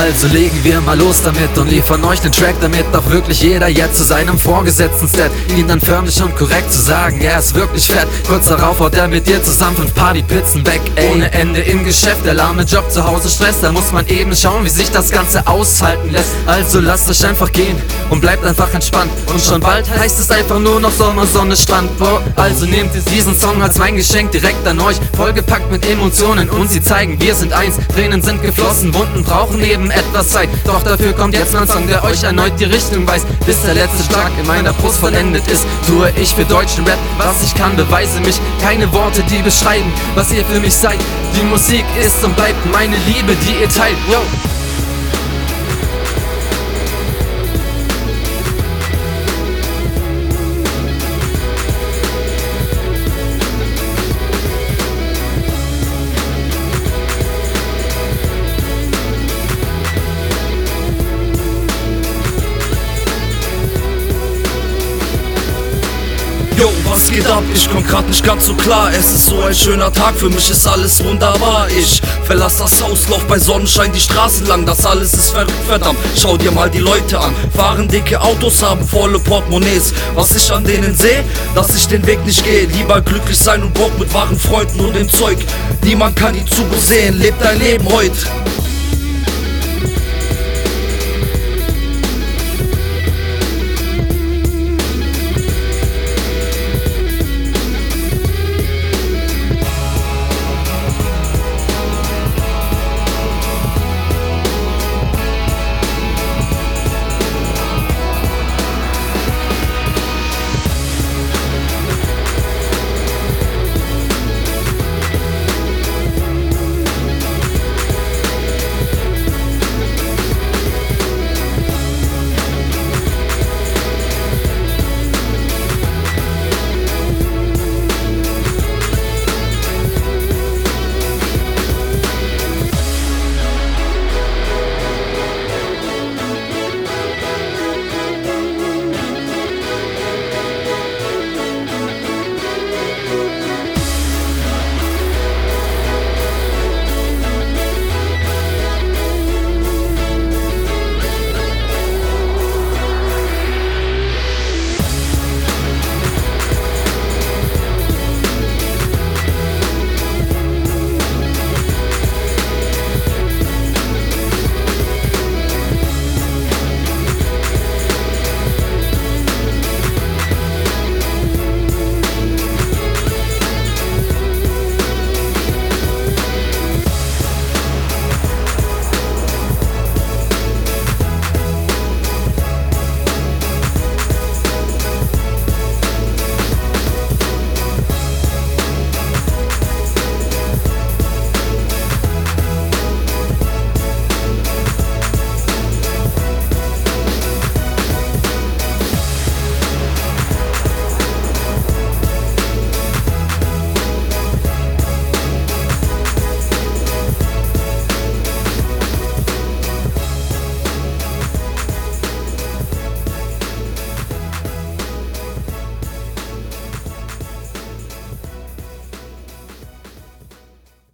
Also legen wir mal los damit und liefern euch den Track, damit auch wirklich jeder jetzt zu seinem Vorgesetzten steppt. Ihn dann förmlich und korrekt zu sagen, er ist wirklich fett. Kurz darauf haut er mit dir zusammen fünf Partypizzen weg, ey. Ohne Ende im Geschäft, der lahme Job zu Hause Stress, da muss man eben schauen, wie sich das Ganze aushalten lässt. Also lasst euch einfach gehen und bleibt einfach entspannt. Und schon bald heißt es einfach nur noch Sommer, Sonne, Strand. Boah, also nehmt diesen Song als mein Geschenk direkt an euch. Vollgepackt mit Emotionen und sie zeigen, wir sind eins. Tränen sind geflossen, Wunden brauchen eben etwas Zeit. Doch dafür kommt jetzt ein Song, der euch erneut die Richtung weist. Bis der letzte Schlag in meiner Brust vollendet ist, tue ich für deutschen Rap, was ich kann, beweise mich. Keine Worte, die beschreiben, was ihr für mich seid. Die Musik ist und bleibt meine Liebe, die ihr teilt. Yo. Geht ab? Ich komm grad nicht ganz so klar. Es ist so ein schöner Tag, für mich ist alles wunderbar. Ich verlass das Haus, lauf bei Sonnenschein die Straße lang. Das alles ist verrückt, verdammt. Schau dir mal die Leute an. Fahren dicke Autos, haben volle Portemonnaies. Was ich an denen sehe, dass ich den Weg nicht gehe. Lieber glücklich sein und Bock mit wahren Freunden und dem Zeug. Niemand kann die Zukunft sehen, lebt dein Leben heute.